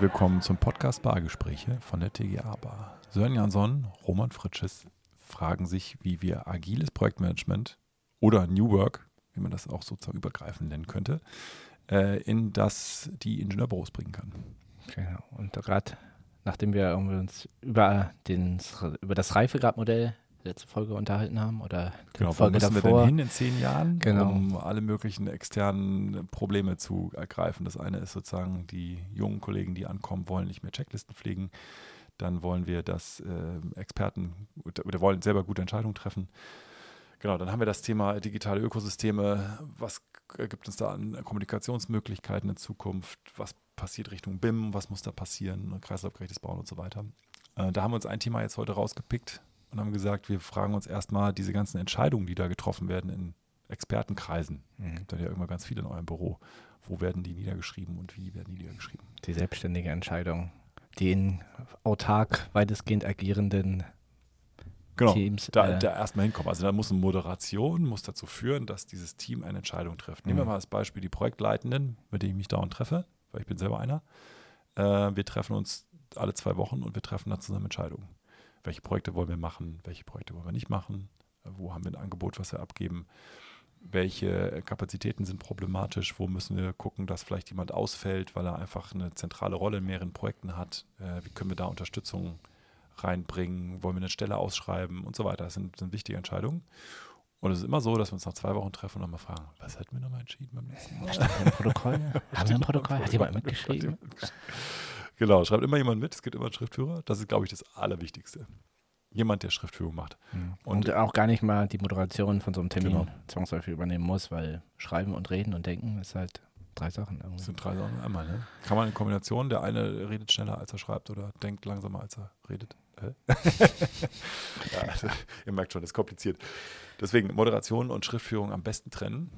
Herzlich willkommen zum Podcast Bargespräche von der TGA Bar. Sören Jansson, Roman Fritsches fragen sich, wie wir agiles Projektmanagement oder New Work, wie man das auch sozusagen übergreifend nennen könnte, äh, in das die Ingenieurbüros bringen kann. Genau. Und gerade nachdem wir uns über, den, über das Reifegradmodell letzte Folge unterhalten haben oder die genau, Folge wo müssen davor. wir denn hin in zehn Jahren, Genau. um alle möglichen externen Probleme zu ergreifen. Das eine ist sozusagen die jungen Kollegen, die ankommen, wollen nicht mehr Checklisten pflegen. Dann wollen wir, dass äh, Experten oder, wollen selber gute Entscheidungen treffen. Genau, dann haben wir das Thema digitale Ökosysteme. Was gibt uns da an Kommunikationsmöglichkeiten in Zukunft? Was passiert Richtung BIM? Was muss da passieren? Kreislaufgerechtes Bauen und so weiter. Äh, da haben wir uns ein Thema jetzt heute rausgepickt und haben gesagt, wir fragen uns erstmal diese ganzen Entscheidungen, die da getroffen werden in Expertenkreisen. Mhm. Gibt dann ja immer ganz viele in eurem Büro. Wo werden die niedergeschrieben und wie werden die niedergeschrieben? Die selbstständige Entscheidung, die in autark weitestgehend agierenden Genau, Teams. da, äh, da erstmal hinkommen. Also da muss eine Moderation muss dazu führen, dass dieses Team eine Entscheidung trifft. Nehmen wir Mhm. mal als Beispiel die Projektleitenden, mit denen ich mich dauernd treffe, weil ich bin selber einer. Äh, wir treffen uns alle zwei Wochen und wir treffen dann zusammen Entscheidungen. Welche Projekte wollen wir machen, welche Projekte wollen wir nicht machen, äh, wo haben wir ein Angebot, was wir abgeben, welche Kapazitäten sind problematisch, wo müssen wir gucken, dass vielleicht jemand ausfällt, weil er einfach eine zentrale Rolle in mehreren Projekten hat, äh, wie können wir da Unterstützung reinbringen, wollen wir eine Stelle ausschreiben und so weiter. Das sind, sind wichtige Entscheidungen. Und es ist immer so, dass wir uns nach zwei Wochen treffen und nochmal fragen, was hätten wir nochmal entschieden beim letzten Mal? Steht im Protokoll? Haben wir ein Protokoll? Hat jemand mitgeschrieben? Genau, schreibt immer jemand mit, es gibt immer einen Schriftführer. Das ist, glaube ich, das Allerwichtigste. Jemand, der Schriftführung macht. Mhm. Und- Und, auch gar nicht mal die Moderation von so einem Termin Genau. zwangsläufig übernehmen muss, weil Schreiben und Reden und Denken ist halt drei Sachen irgendwie. Das sind drei Sachen einmal, ne? Kann man in Kombination, der eine redet schneller, als er schreibt oder denkt langsamer, als er redet. Ja, also, ihr merkt schon, das ist kompliziert. Deswegen Moderation und Schriftführung am besten trennen.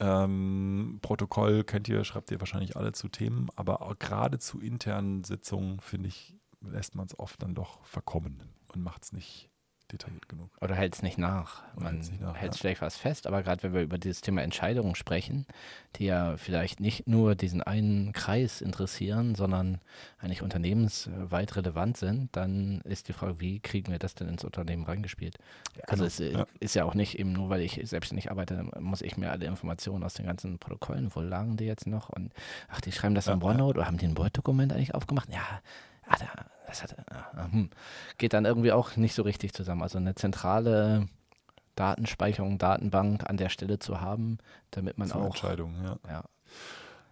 Ähm, Protokoll kennt ihr, schreibt ihr wahrscheinlich alle zu Themen, aber gerade zu internen Sitzungen, finde ich, lässt man es oft dann doch verkommen und macht es nicht detailliert genug. Oder hält es nicht nach. Man hält ja. vielleicht was fest, aber gerade wenn wir über dieses Thema Entscheidungen sprechen, die ja vielleicht nicht nur diesen einen Kreis interessieren, sondern eigentlich unternehmensweit relevant sind, dann ist die Frage, wie kriegen wir das denn ins Unternehmen reingespielt? also genau. es äh, Ja. ist ja auch nicht eben nur, weil ich selbstständig arbeite, muss ich mir alle Informationen aus den ganzen Protokollen, wo lagen die jetzt noch? Und ach, die schreiben das Ja, im ja. OneNote oder haben die ein Word-Dokument eigentlich aufgemacht? Ja, ah, da, hat, hm. geht dann irgendwie auch nicht so richtig zusammen. Also eine zentrale Datenspeicherung, Datenbank an der Stelle zu haben, damit man Zur auch Entscheidung, ja. ja,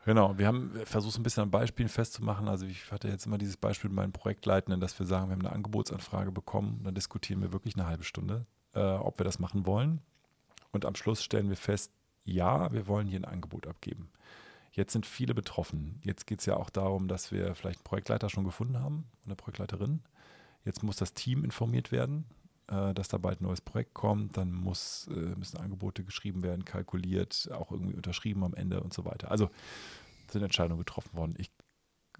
Genau, wir haben versucht, ein bisschen an Beispielen festzumachen. Also ich hatte jetzt immer dieses Beispiel mit meinen Projektleitenden, dass wir sagen, wir haben eine Angebotsanfrage bekommen, dann diskutieren wir wirklich eine halbe Stunde, äh, ob wir das machen wollen. Und am Schluss stellen wir fest, ja, wir wollen hier ein Angebot abgeben. Jetzt sind viele betroffen. Jetzt geht es ja auch darum, dass wir vielleicht einen Projektleiter schon gefunden haben, eine Projektleiterin. Jetzt muss das Team informiert werden, äh, dass da bald ein neues Projekt kommt. Dann muss, äh, müssen Angebote geschrieben werden, kalkuliert, auch irgendwie unterschrieben am Ende und so weiter. Also sind Entscheidungen getroffen worden. Ich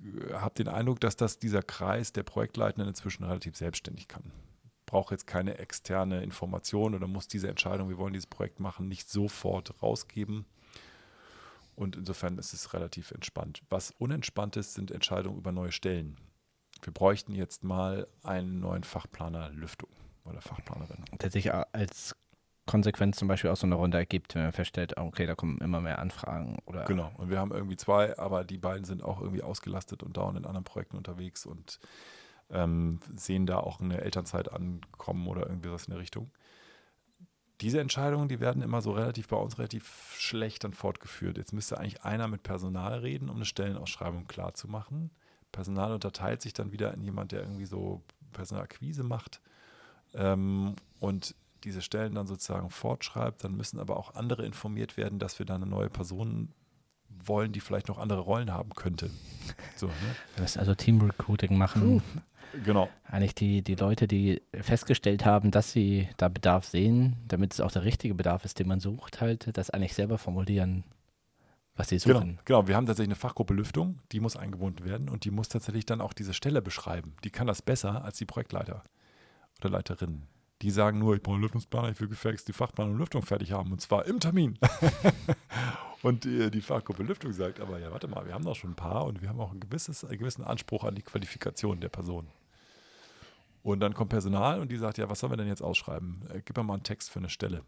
äh, habe den Eindruck, dass das dieser Kreis der Projektleitenden inzwischen relativ selbstständig kann. Brauche jetzt keine externe Information oder muss diese Entscheidung, wir wollen dieses Projekt machen, nicht sofort rausgeben. Und insofern ist es relativ entspannt. Was unentspannt ist, sind Entscheidungen über neue Stellen. Wir bräuchten jetzt mal einen neuen Fachplaner Lüftung oder Fachplanerin. der sich als Konsequenz zum Beispiel aus so einer Runde ergibt, wenn man feststellt, okay, da kommen immer mehr Anfragen oder Genau. Und wir haben irgendwie zwei, aber die beiden sind auch irgendwie ausgelastet und dauernd in anderen Projekten unterwegs und ähm, sehen da auch eine Elternzeit ankommen oder irgendwie was in der Richtung. Diese Entscheidungen, die werden immer so relativ bei uns relativ schlecht dann fortgeführt. Jetzt müsste eigentlich einer mit Personal reden, um eine Stellenausschreibung klar zu machen. Personal unterteilt sich dann wieder in jemand, der irgendwie so Personalakquise macht ähm, und diese Stellen dann sozusagen fortschreibt. Dann müssen aber auch andere informiert werden, dass wir da eine neue Person wollen, die vielleicht noch andere Rollen haben könnte. So, ne? wir müssen also Team Recruiting machen. Genau. Eigentlich die, die Leute, die festgestellt haben, dass sie da Bedarf sehen, damit es auch der richtige Bedarf ist, den man sucht, halt, das eigentlich selber formulieren, was sie Genau, suchen. genau, wir haben tatsächlich eine Fachgruppe Lüftung, die muss eingebunden werden und die muss tatsächlich dann auch diese Stelle beschreiben. Die kann das besser als die Projektleiter oder Leiterinnen. Die sagen nur, ich brauche einen Lüftungsplaner, ich will gefälligst die Fachplanung und Lüftung fertig haben und zwar im Termin. und die, die Fachgruppe Lüftung sagt, aber ja, warte mal, wir haben doch schon ein paar und wir haben auch ein gewisses, einen gewissen Anspruch an die Qualifikation der Person. Und dann kommt Personal und die sagt, ja, was sollen wir denn jetzt ausschreiben? Äh, gib mir mal einen Text für eine Stelle.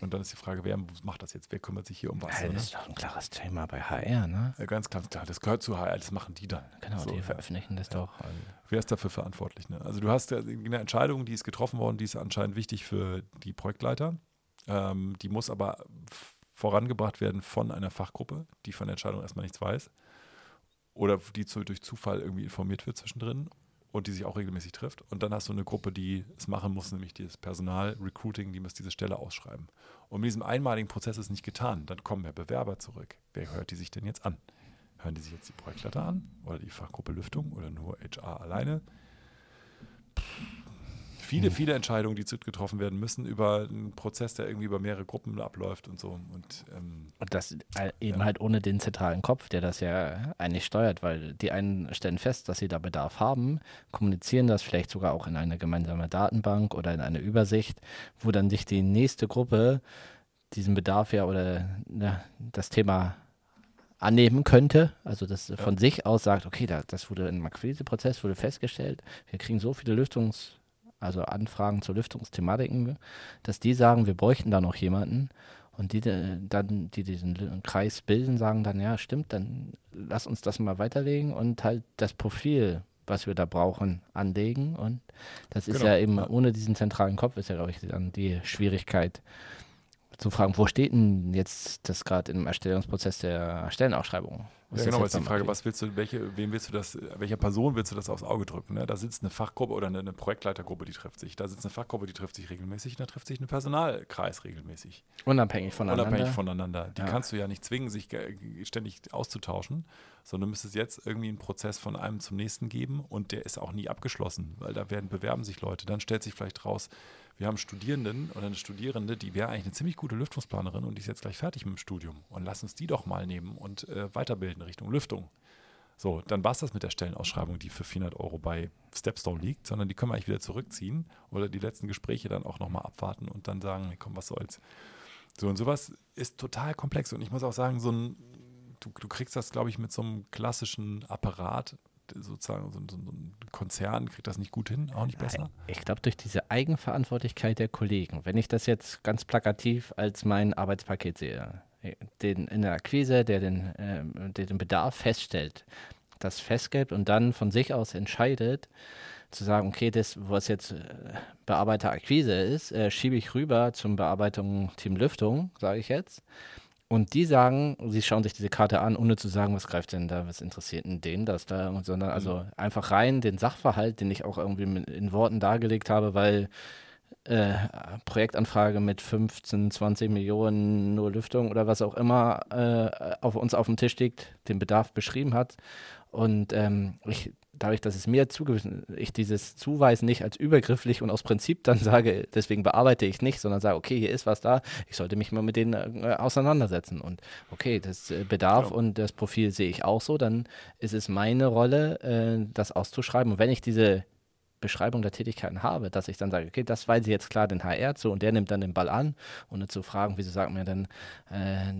Und dann ist die Frage, wer macht das jetzt? Wer kümmert sich hier um was? Ja, das ne? ist doch ein klares Thema bei HR, ne? Ja, ganz klar, das gehört zu HR, das machen die dann. Genau, So, die ja. veröffentlichen das doch. Also, Wer ist dafür verantwortlich? Ne? Also du hast ja eine Entscheidung, die ist getroffen worden, die ist anscheinend wichtig für die Projektleiter. Ähm, die muss aber vorangebracht werden von einer Fachgruppe, die von der Entscheidung erstmal nichts weiß. Oder die zu, durch Zufall irgendwie informiert wird zwischendrin und die sich auch regelmäßig trifft. Und dann hast du eine Gruppe, die es machen muss, nämlich das Personal, Recruiting, die muss diese Stelle ausschreiben. Und mit diesem einmaligen Prozess ist nicht getan. Dann kommen ja Bewerber zurück. Wer hört die sich denn jetzt an? Hören die sich jetzt die Projektleiter an oder die Fachgruppe Lüftung oder nur HR alleine? Viele, viele Entscheidungen, die getroffen werden müssen über einen Prozess, der irgendwie über mehrere Gruppen abläuft und so. Und ähm, und das äh, eben Ja. halt ohne den zentralen Kopf, der das ja eigentlich steuert, weil die einen stellen fest, dass sie da Bedarf haben, kommunizieren das vielleicht sogar auch in eine gemeinsame Datenbank oder in eine Übersicht, wo dann sich die nächste Gruppe diesen Bedarf ja oder ja, das Thema annehmen könnte, also das von sich aus sagt, okay, da, das wurde im Akquiseprozess wurde festgestellt, wir kriegen so viele Lüftungs, also Anfragen zu Lüftungsthematiken, dass die sagen, wir bräuchten da noch jemanden. Und die äh, dann, die diesen Kreis bilden, sagen dann, ja, stimmt, dann lass uns das mal weiterlegen und halt das Profil, was wir da brauchen, anlegen. Und das ist Genau, ja eben ohne diesen zentralen Kopf ist ja, glaube ich, dann die Schwierigkeit, zu fragen, wo steht denn jetzt das gerade im Erstellungsprozess der Stellenausschreibung? Ja, genau, jetzt die Frage, was willst du, welche, wem willst du das, welcher Person willst du das aufs Auge drücken? Ne? Da sitzt eine Fachgruppe oder eine, eine Projektleitergruppe, die trifft sich. Da sitzt eine Fachgruppe, die trifft sich regelmäßig. Und da trifft sich ein Personalkreis regelmäßig. Unabhängig voneinander. Unabhängig voneinander. Die Ja. kannst du ja nicht zwingen, sich ständig auszutauschen, sondern du müsstest jetzt irgendwie einen Prozess von einem zum nächsten geben und der ist auch nie abgeschlossen, weil da werden bewerben sich Leute. Dann stellt sich vielleicht raus, wir haben Studierenden oder eine Studierende, die wäre eigentlich eine ziemlich gute Lüftungsplanerin und die ist jetzt gleich fertig mit dem Studium. Und lass uns die doch mal nehmen und äh, weiterbilden Richtung Lüftung. So, dann war es das mit der Stellenausschreibung, die für 400 Euro bei Stepstone liegt, sondern die können wir eigentlich wieder zurückziehen oder die letzten Gespräche dann auch nochmal abwarten und dann sagen, komm, was soll's. So, und sowas ist total komplex. Und ich muss auch sagen, so ein, du, du kriegst das, glaube ich, mit so einem klassischen Apparat, sozusagen, so, so, so ein Konzern kriegt das nicht gut hin, auch nicht besser. Ich glaube, durch diese Eigenverantwortlichkeit der Kollegen, wenn ich das jetzt ganz plakativ als mein Arbeitspaket sehe, den in der Akquise, der den, ähm, der den Bedarf feststellt, das festgibt und dann von sich aus entscheidet, zu sagen, okay, das, was jetzt äh, Bearbeiter Akquise ist, äh, schiebe ich rüber zum Bearbeitung Team Lüftung, sage ich jetzt. Und die sagen, sie schauen sich diese Karte an, ohne zu sagen, was greift denn da, was interessiert denn den das da, sondern also einfach rein den Sachverhalt, den ich auch irgendwie in Worten dargelegt habe, weil äh, Projektanfrage mit 15, 20 Millionen nur Lüftung oder was auch immer äh, auf uns auf dem Tisch liegt, den Bedarf beschrieben hat. Und ähm, ich, dadurch, dass es mir zugewiesen, ich dieses Zuweisen nicht als übergrifflich und aus Prinzip dann sage, deswegen bearbeite ich nicht, sondern sage, okay, hier ist was da, ich sollte mich mal mit denen äh, auseinandersetzen. Und okay, das äh, Bedarf Klar. und das Profil sehe ich auch so, dann ist es meine Rolle, äh, das auszuschreiben. Und wenn ich diese Beschreibung der Tätigkeiten habe, dass ich dann sage, okay, das weise ich jetzt klar den HR zu und der nimmt dann den Ball an, ohne zu fragen, wieso sagt mir denn äh,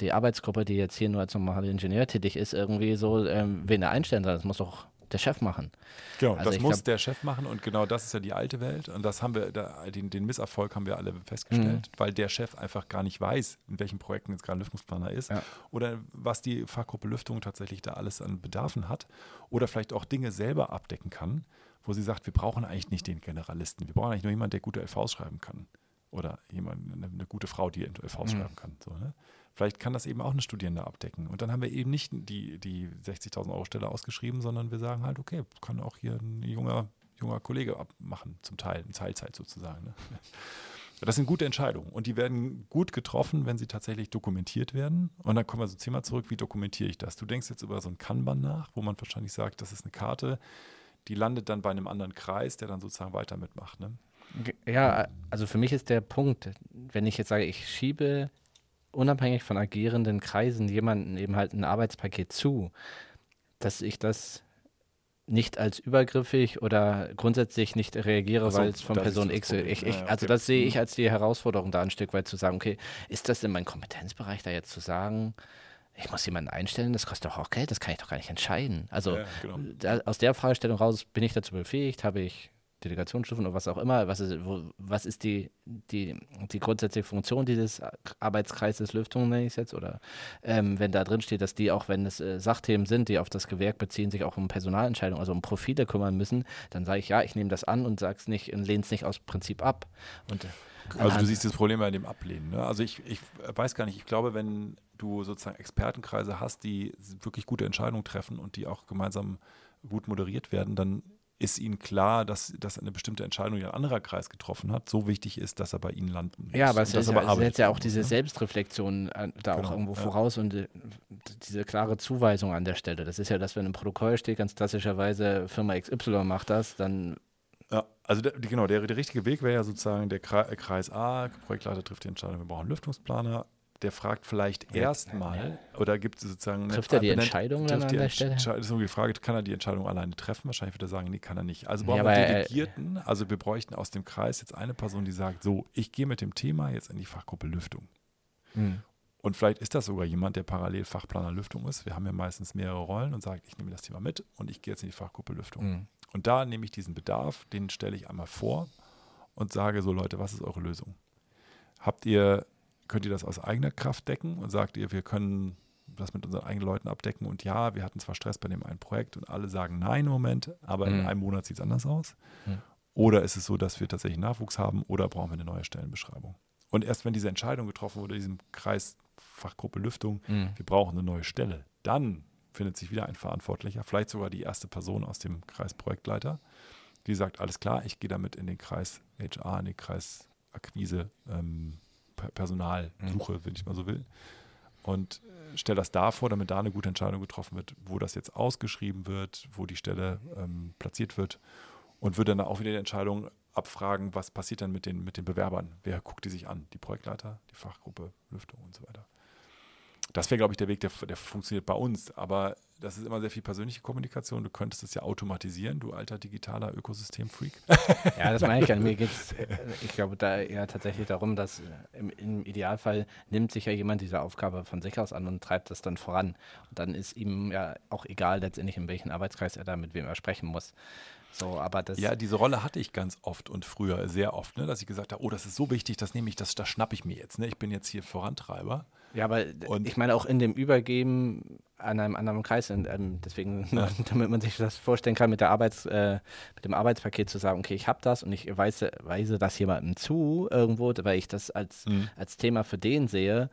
die Arbeitsgruppe, die jetzt hier nur als normaler Ingenieur tätig ist, irgendwie so, ähm, wen er einstellen soll. Das muss doch der Chef machen. Genau, Also das muss glaub- der Chef machen und genau das ist ja die alte Welt und das haben wir, da, den, den Misserfolg haben wir alle festgestellt, weil der Chef einfach gar nicht weiß, in welchen Projekten jetzt gerade ein Lüftungsplaner ist Ja. oder was die Fachgruppe Lüftung tatsächlich da alles an Bedarfen hat oder vielleicht auch Dinge selber abdecken kann, wo sie sagt, wir brauchen eigentlich nicht den Generalisten, wir brauchen eigentlich nur jemanden, der gute LVs schreiben kann oder jemand, eine, eine gute Frau, die LVs Mhm. schreiben kann. So, ne? Vielleicht kann das eben auch eine Studierende abdecken. Und dann haben wir eben nicht die, die 60.000 Euro Stelle ausgeschrieben, sondern wir sagen halt, okay, kann auch hier ein junger, junger Kollege abmachen, zum Teil, in Teilzeit sozusagen. Ne? Das sind gute Entscheidungen und die werden gut getroffen, wenn sie tatsächlich dokumentiert werden. Und dann kommen wir zum Thema zurück, wie dokumentiere ich das? Du denkst jetzt über so ein Kanban nach, wo man wahrscheinlich sagt, das ist eine Karte, die landet dann bei einem anderen Kreis, der dann sozusagen weiter mitmacht. Ne? Ja, also für mich ist der Punkt, wenn ich jetzt sage, ich schiebe unabhängig von agierenden Kreisen jemanden eben halt ein Arbeitspaket zu, dass ich das nicht als übergriffig oder grundsätzlich nicht reagiere, so, weil es von Person X. Ich, ich, also okay. das sehe ich mhm. als die Herausforderung da ein Stück weit zu sagen, okay, ist das in meinem Kompetenzbereich da jetzt zu sagen, ich muss jemanden einstellen, das kostet doch auch Geld, das kann ich doch gar nicht entscheiden. Also ja, genau. da, aus der Fragestellung raus bin ich dazu befähigt, habe ich Delegationsstufen oder was auch immer, was ist, wo, was ist die, die, die grundsätzliche Funktion dieses Arbeitskreises Lüftung, nenne ich es jetzt, oder ähm, wenn da drin steht, dass die auch, wenn es äh, Sachthemen sind, die auf das Gewerk beziehen, sich auch um Personalentscheidungen, also um Profile kümmern müssen, dann sage ich, ja, ich nehme das an und sage es nicht und lehne es nicht aus Prinzip ab. Und, äh, also du siehst das Problem bei dem Ablehnen. Ne? Also ich, ich weiß gar nicht, ich glaube, wenn du sozusagen Expertenkreise hast, die wirklich gute Entscheidungen treffen und die auch gemeinsam gut moderiert werden, dann ist ihnen klar, dass, dass eine bestimmte Entscheidung, ein anderer Kreis getroffen hat, so wichtig ist, dass er bei ihnen landen muss. Ja, aber es setzt ja, ja auch diese ne? Selbstreflexion äh, da genau, auch irgendwo ja. voraus und äh, diese klare Zuweisung an der Stelle. Das ist ja das, wenn im Protokoll steht, ganz klassischerweise Firma XY macht das, dann ja, also der, genau, der, der richtige Weg wäre ja sozusagen der Kreis A, Projektleiter trifft die Entscheidung, wir brauchen einen Lüftungsplaner, der fragt vielleicht erstmal oder gibt es sozusagen. Trifft er die Entscheidung dann an der Stelle? Das ist nur die Frage, kann er die Entscheidung alleine treffen? Wahrscheinlich wird er sagen, nee, kann er nicht. Also brauchen ja, wir Delegierten. Also wir bräuchten aus dem Kreis jetzt eine Person, die sagt, so, ich gehe mit dem Thema jetzt in die Fachgruppe Lüftung. Mhm. Und vielleicht ist das sogar jemand, der parallel Fachplaner Lüftung ist. Wir haben ja meistens mehrere Rollen und sagt, ich nehme das Thema mit und ich gehe jetzt in die Fachgruppe Lüftung. Mhm. Und da nehme ich diesen Bedarf, den stelle ich einmal vor und sage so, Leute, was ist eure Lösung? Habt ihr könnt ihr das aus eigener Kraft decken und sagt ihr, wir können das mit unseren eigenen Leuten abdecken und ja, wir hatten zwar Stress bei dem einen Projekt und alle sagen nein im Moment, aber mhm. in einem Monat sieht es anders aus. Mhm. Oder ist es so, dass wir tatsächlich Nachwuchs haben oder brauchen wir eine neue Stellenbeschreibung? Und erst wenn diese Entscheidung getroffen wurde, in diesem Kreis Fachgruppe Lüftung, mhm. wir brauchen eine neue Stelle, dann findet sich wieder ein Verantwortlicher, vielleicht sogar die erste Person aus dem Kreis Projektleiter, die sagt, alles klar, ich gehe damit in den Kreis HR, in den Kreis Akquise, ähm, Personalsuche, mhm. wenn ich mal so will. Und äh, stelle das davor, damit da eine gute Entscheidung getroffen wird, wo das jetzt ausgeschrieben wird, wo die Stelle ähm, platziert wird. Und würde dann auch wieder die Entscheidung abfragen, was passiert dann mit den, mit den Bewerbern? Wer guckt die sich an? Die Projektleiter, die Fachgruppe, Lüftung und so weiter. Das wäre, glaube ich, der Weg, der, der funktioniert bei uns. Aber das ist immer sehr viel persönliche Kommunikation. Du könntest es ja automatisieren, du alter digitaler Ökosystem-Freak. Ja, das meine ich an. Mir geht es, äh, ich glaube, da ja tatsächlich darum, dass äh, im, im, Idealfall nimmt sich ja jemand diese Aufgabe von sich aus an und treibt das dann voran. Und dann ist ihm ja auch egal letztendlich, in welchem Arbeitskreis er da mit wem er sprechen muss. So, aber das ja, diese Rolle hatte ich ganz oft und früher sehr oft, ne, dass ich gesagt habe, oh, das ist so wichtig, das nehme ich, das, das schnappe ich mir jetzt. Ne? Ich bin jetzt hier Vorantreiber. Ja, aber und ich meine auch in dem Übergeben an einem anderen Kreis, und, ähm, deswegen, ja. damit man sich das vorstellen kann, mit, der Arbeits, äh, mit dem Arbeitspaket zu sagen, okay, ich habe das und ich weise, weise das jemandem zu irgendwo, weil ich das als, mhm. als Thema für den sehe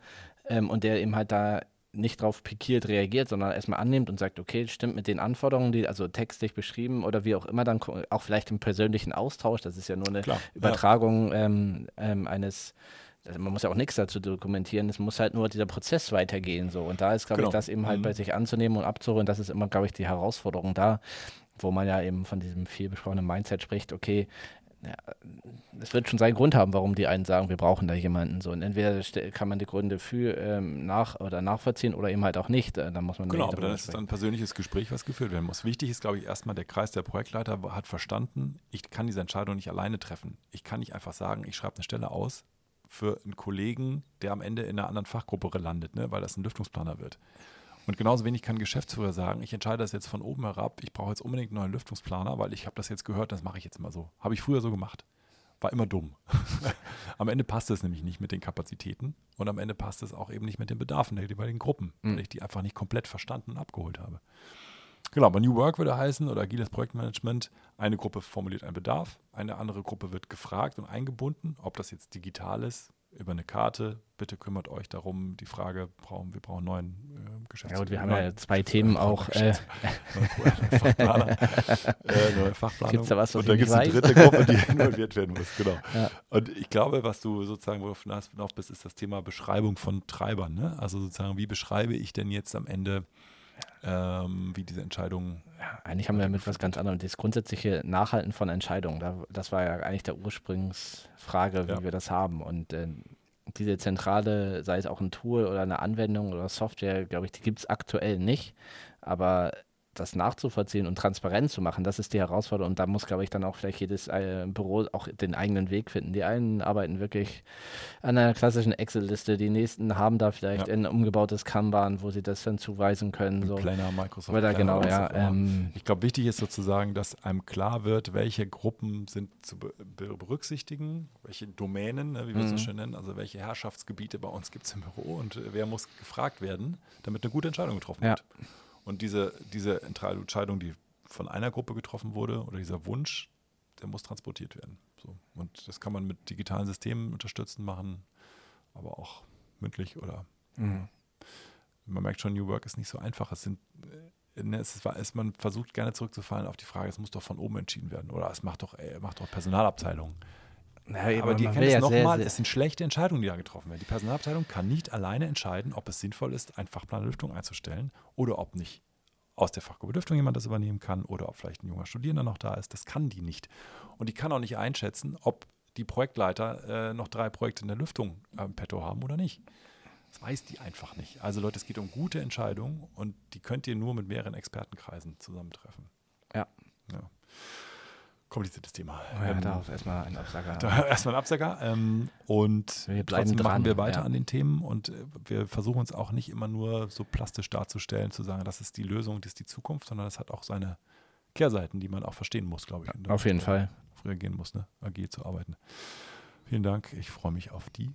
ähm, und der eben halt da nicht drauf pikiert reagiert, sondern erstmal annimmt und sagt, okay, stimmt mit den Anforderungen, die also textlich beschrieben oder wie auch immer, dann auch vielleicht im persönlichen Austausch, das ist ja nur eine Klar, Übertragung ja. ähm, ähm, eines also man muss ja auch nichts dazu dokumentieren, es muss halt nur dieser Prozess weitergehen so und da ist glaube genau. ich das eben halt mhm. bei sich anzunehmen und abzuholen, das ist immer glaube ich die Herausforderung da, wo man ja eben von diesem viel besprochenen Mindset spricht, okay, es wird schon seinen Grund haben, warum die einen sagen, wir brauchen da jemanden. So. Und entweder kann man die Gründe für ähm, nach oder nachvollziehen oder eben halt auch nicht. Äh, dann muss man genau, aber dann ist es ein persönliches Gespräch, was geführt werden muss. Wichtig ist, glaube ich, erstmal, der Kreis der Projektleiter hat verstanden, ich kann diese Entscheidung nicht alleine treffen. Ich kann nicht einfach sagen, ich schreibe eine Stelle aus für einen Kollegen, der am Ende in einer anderen Fachgruppe landet, ne, weil das ein Lüftungsplaner wird. Und genauso wenig kann ein Geschäftsführer sagen, ich entscheide das jetzt von oben herab, ich brauche jetzt unbedingt einen neuen Lüftungsplaner, weil ich habe das jetzt gehört, das mache ich jetzt immer so. Habe ich früher so gemacht. War immer dumm. am Ende passt es nämlich nicht mit den Kapazitäten und am Ende passt es auch eben nicht mit den Bedarfen der jeweiligen Gruppen, mhm. weil ich die einfach nicht komplett verstanden und abgeholt habe. Genau, aber New Work würde heißen oder agiles Projektmanagement, eine Gruppe formuliert einen Bedarf, eine andere Gruppe wird gefragt und eingebunden, ob das jetzt digital ist, über eine Karte. Bitte kümmert euch darum, die Frage, brauchen, wir brauchen neuen äh, Geschäftsführer. Ja, und wir haben ja zwei Themen auch. Äh, Fachplaner. äh, neue Fachplanung. Gibt's da was, was und da gibt es eine dritte Gruppe, die involviert werden muss. Genau. Ja. Und ich glaube, was du sozusagen, worauf du bist, ist das Thema Beschreibung von Treibern. Ne? Also sozusagen, wie beschreibe ich denn jetzt am Ende ähm, wie diese Entscheidungen. Ja, eigentlich haben wir mit was ganz anderem. Das grundsätzliche Nachhalten von Entscheidungen, das war ja eigentlich der Ursprungsfrage, wie ja. wir das haben. Und äh, diese zentrale, sei es auch ein Tool oder eine Anwendung oder Software, glaube ich, die gibt es aktuell nicht. Aber das nachzuvollziehen und transparent zu machen, das ist die Herausforderung. Und da muss, glaube ich, dann auch vielleicht jedes äh, Büro auch den eigenen Weg finden. Die einen arbeiten wirklich an einer klassischen Excel-Liste, die nächsten haben da vielleicht ja. ein umgebautes Kanban, wo sie das dann zuweisen können. So. Planner, Microsoft. Oder genau, ja. Ähm, ich glaube, wichtig ist sozusagen, dass einem klar wird, welche Gruppen sind zu be berücksichtigen, welche Domänen, ne, wie wir es so mhm. schön nennen, also welche Herrschaftsgebiete bei uns gibt es im Büro und wer muss gefragt werden, damit eine gute Entscheidung getroffen wird. Und diese, diese Entscheidung, die von einer Gruppe getroffen wurde, oder dieser Wunsch, der muss transportiert werden. So. Und das kann man mit digitalen Systemen unterstützen machen, aber auch mündlich oder mhm. man merkt schon, New Work ist nicht so einfach. Es sind äh, ne, es ist, man versucht gerne zurückzufallen auf die Frage, es muss doch von oben entschieden werden oder es macht doch, ey, macht doch Personalabteilung. Ja, aber die erkennen es nochmal, es sind schlechte Entscheidungen, die da getroffen werden. Die Personalabteilung kann nicht alleine entscheiden, ob es sinnvoll ist, einen Fachplan Lüftung einzustellen oder ob nicht aus der Fachgruppe Lüftung jemand das übernehmen kann oder ob vielleicht ein junger Studierender noch da ist. Das kann die nicht. Und die kann auch nicht einschätzen, ob die Projektleiter äh, noch drei Projekte in der Lüftung äh, im Petto haben oder nicht. Das weiß die einfach nicht. Also Leute, es geht um gute Entscheidungen und die könnt ihr nur mit mehreren Expertenkreisen zusammentreffen. Ja. ja kompliziertes Thema. Ja, ähm, darauf erstmal ein Absager. Da, erstmal ein Absager. Ähm, und wir bleiben dran, machen wir weiter ja. an den Themen und äh, wir versuchen uns auch nicht immer nur so plastisch darzustellen, zu sagen, das ist die Lösung, das ist die Zukunft, sondern es hat auch seine Kehrseiten, die man auch verstehen muss, glaube ich. Auf jeden Fall. Früher gehen muss, ne? agil zu arbeiten. Vielen Dank. Ich freue mich auf die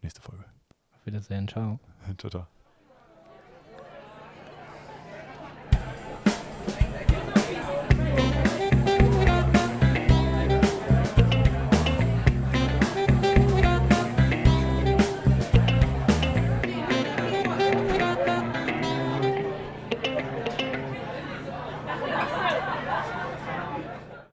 nächste Folge. Auf Wiedersehen. Ciao. Ciao, ciao.